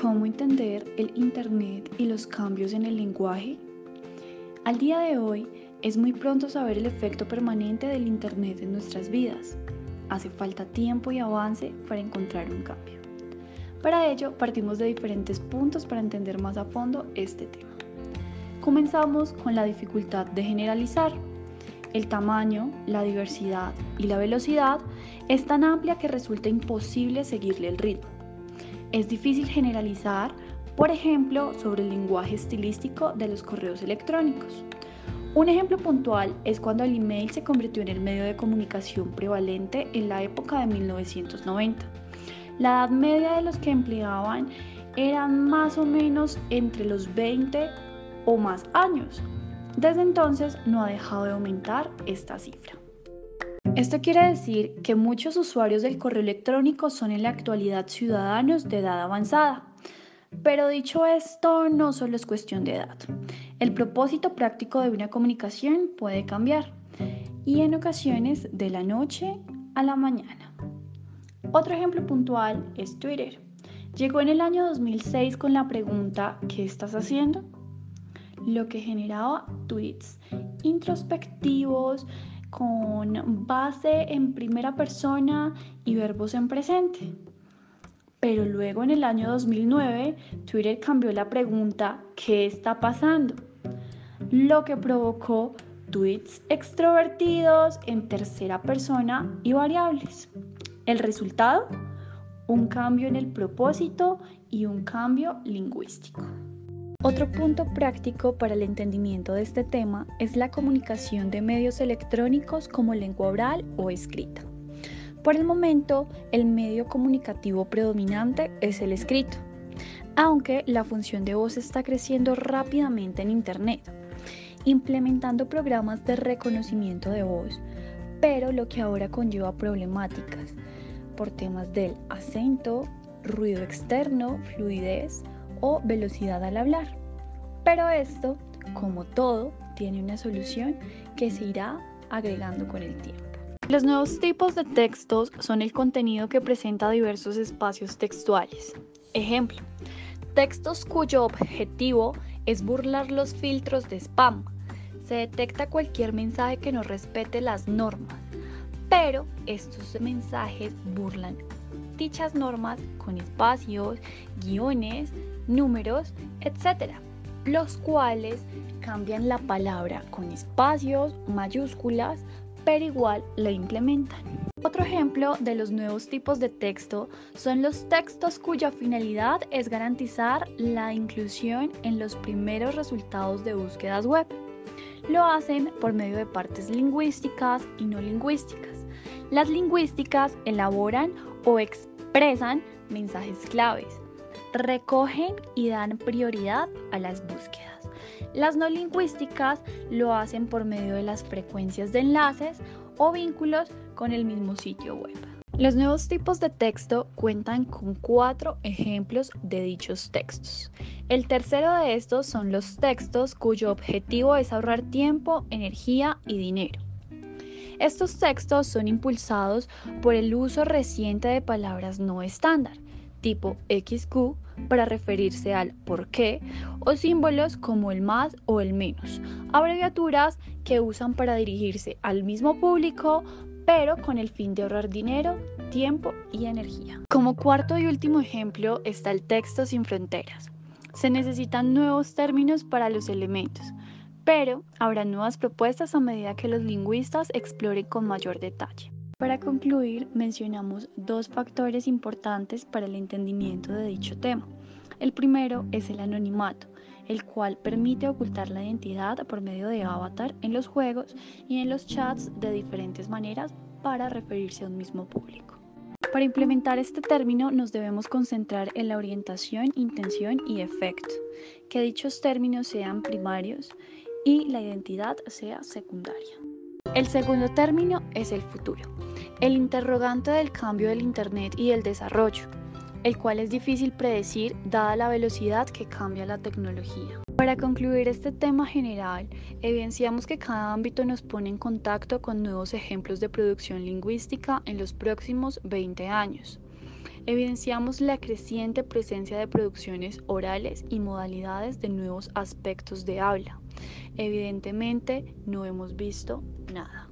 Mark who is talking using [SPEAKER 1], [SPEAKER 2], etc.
[SPEAKER 1] ¿Cómo entender el Internet y los cambios en el lenguaje? Al día de hoy es muy pronto saber el efecto permanente del Internet en nuestras vidas. Hace falta tiempo y avance para encontrar un cambio. Para ello partimos de diferentes puntos para entender más a fondo este tema. Comenzamos con la dificultad de generalizar. El tamaño, la diversidad y la velocidad es tan amplia que resulta imposible seguirle el ritmo. Es difícil generalizar, por ejemplo, sobre el lenguaje estilístico de los correos electrónicos. Un ejemplo puntual es cuando el email se convirtió en el medio de comunicación prevalente en la época de 1990. La edad media de los que empleaban eran más o menos entre los 20 o más años. Desde entonces no ha dejado de aumentar esta cifra. Esto quiere decir que muchos usuarios del correo electrónico son en la actualidad ciudadanos de edad avanzada. Pero dicho esto, no solo es cuestión de edad. El propósito práctico de una comunicación puede cambiar y en ocasiones de la noche a la mañana. Otro ejemplo puntual es Twitter. Llegó en el año 2006 con la pregunta ¿qué estás haciendo? Lo que generaba tweets introspectivos, con base en primera persona y verbos en presente. Pero luego en el año 2009, Twitter cambió la pregunta ¿qué está pasando? Lo que provocó tweets extrovertidos en tercera persona y variables. El resultado, un cambio en el propósito y un cambio lingüístico. Otro punto práctico para el entendimiento de este tema es la comunicación de medios electrónicos como lengua oral o escrita. Por el momento, el medio comunicativo predominante es el escrito, aunque la función de voz está creciendo rápidamente en Internet, implementando programas de reconocimiento de voz, pero lo que ahora conlleva problemáticas por temas del acento, ruido externo, fluidez, o velocidad al hablar. Pero esto, como todo, tiene una solución que se irá agregando con el tiempo. Los nuevos tipos de textos son el contenido que presenta diversos espacios textuales. Ejemplo, textos cuyo objetivo es burlar los filtros de spam. Se detecta cualquier mensaje que no respete las normas, pero estos mensajes burlan dichas normas con espacios, guiones, números, etc., los cuales cambian la palabra con espacios, mayúsculas, pero igual la implementan. Otro ejemplo de los nuevos tipos de texto son los textos cuya finalidad es garantizar la inclusión en los primeros resultados de búsquedas web. Lo hacen por medio de partes lingüísticas y no lingüísticas. Las lingüísticas elaboran o expresan mensajes claves, recogen y dan prioridad a las búsquedas. Las no lingüísticas lo hacen por medio de las frecuencias de enlaces o vínculos con el mismo sitio web. Los nuevos tipos de texto cuentan con cuatro ejemplos de dichos textos. El tercero de estos son los textos cuyo objetivo es ahorrar tiempo, energía y dinero. Estos textos son impulsados por el uso reciente de palabras no estándar, tipo XQ para referirse al por qué o símbolos como el más o el menos, abreviaturas que usan para dirigirse al mismo público pero con el fin de ahorrar dinero, tiempo y energía. Como cuarto y último ejemplo está el texto sin fronteras. Se necesitan nuevos términos para los elementos, pero habrá nuevas propuestas a medida que los lingüistas exploren con mayor detalle. Para concluir, mencionamos dos factores importantes para el entendimiento de dicho tema. El primero es el anonimato, el cual permite ocultar la identidad por medio de avatar en los juegos y en los chats de diferentes maneras para referirse a un mismo público. Para implementar este término nos debemos concentrar en la orientación, intención y efecto, que dichos términos sean primarios y la identidad sea secundaria. El segundo término es el futuro, el interrogante del cambio del Internet y el desarrollo, el cual es difícil predecir dada la velocidad que cambia la tecnología. Para concluir este tema general, evidenciamos que cada ámbito nos pone en contacto con nuevos ejemplos de producción lingüística en los próximos 20 años. evidenciamos la creciente presencia de producciones orales y modalidades de nuevos aspectos de habla. Evidentemente no hemos visto nada.